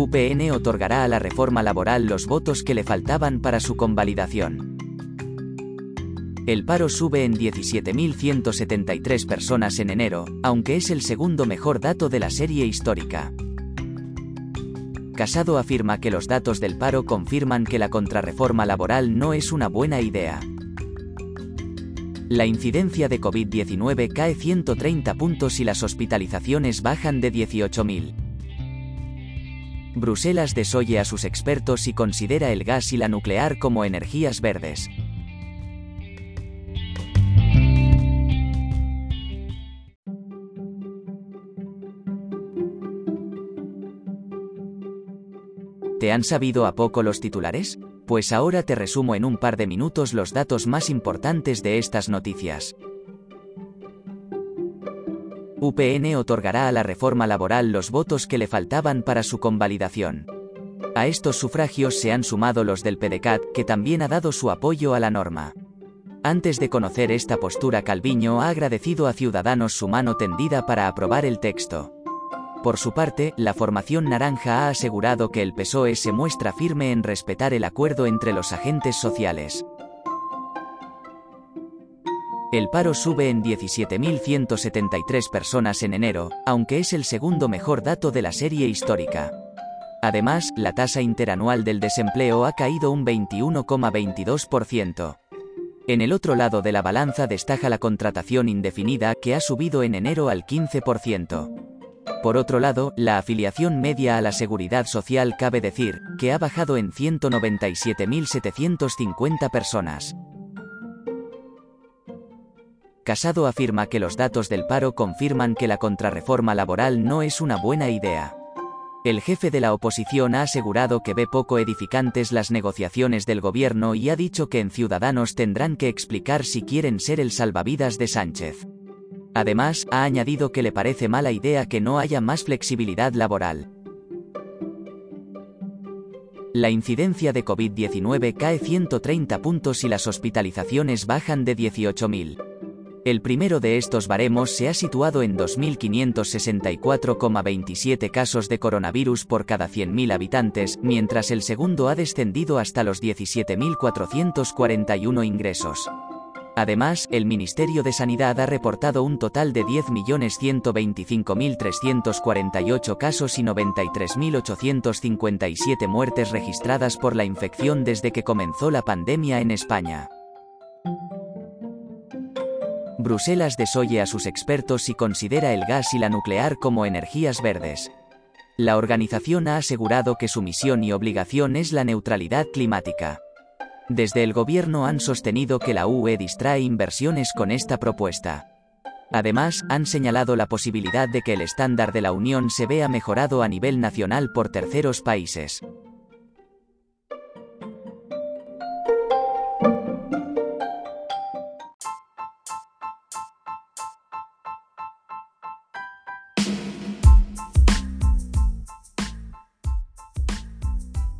UPN otorgará a la reforma laboral los votos que le faltaban para su convalidación. El paro sube en 17.173 personas en enero, aunque es el segundo mejor dato de la serie histórica. Casado afirma que los datos del paro confirman que la contrarreforma laboral no es una buena idea. La incidencia de COVID-19 cae 130 puntos y las hospitalizaciones bajan de 18.000. Bruselas desoye a sus expertos y considera el gas y la nuclear como energías verdes. ¿Te han sabido a poco los titulares? Pues ahora te resumo en un par de minutos los datos más importantes de estas noticias. UPN otorgará a la reforma laboral los votos que le faltaban para su convalidación. A estos sufragios se han sumado los del PDCAT, que también ha dado su apoyo a la norma. Antes de conocer esta postura, Calviño ha agradecido a Ciudadanos su mano tendida para aprobar el texto. Por su parte, la formación naranja ha asegurado que el PSOE se muestra firme en respetar el acuerdo entre los agentes sociales. El paro sube en 17.173 personas en enero, aunque es el segundo mejor dato de la serie histórica. Además, la tasa interanual del desempleo ha caído un 21,22%. En el otro lado de la balanza destaca la contratación indefinida, que ha subido en enero al 15%. Por otro lado, la afiliación media a la seguridad social cabe decir, que ha bajado en 197.750 personas. Casado afirma que los datos del paro confirman que la contrarreforma laboral no es una buena idea. El jefe de la oposición ha asegurado que ve poco edificantes las negociaciones del gobierno y ha dicho que en Ciudadanos tendrán que explicar si quieren ser el salvavidas de Sánchez. Además, ha añadido que le parece mala idea que no haya más flexibilidad laboral. La incidencia de COVID-19 cae 130 puntos y las hospitalizaciones bajan de 18.000. El primero de estos baremos se ha situado en 2.564,27 casos de coronavirus por cada 100.000 habitantes, mientras el segundo ha descendido hasta los 17.441 ingresos. Además, el Ministerio de Sanidad ha reportado un total de 10.125.348 casos y 93.857 muertes registradas por la infección desde que comenzó la pandemia en España. Bruselas desoye a sus expertos y considera el gas y la nuclear como energías verdes. La organización ha asegurado que su misión y obligación es la neutralidad climática. Desde el gobierno han sostenido que la UE distrae inversiones con esta propuesta. Además, han señalado la posibilidad de que el estándar de la Unión se vea mejorado a nivel nacional por terceros países.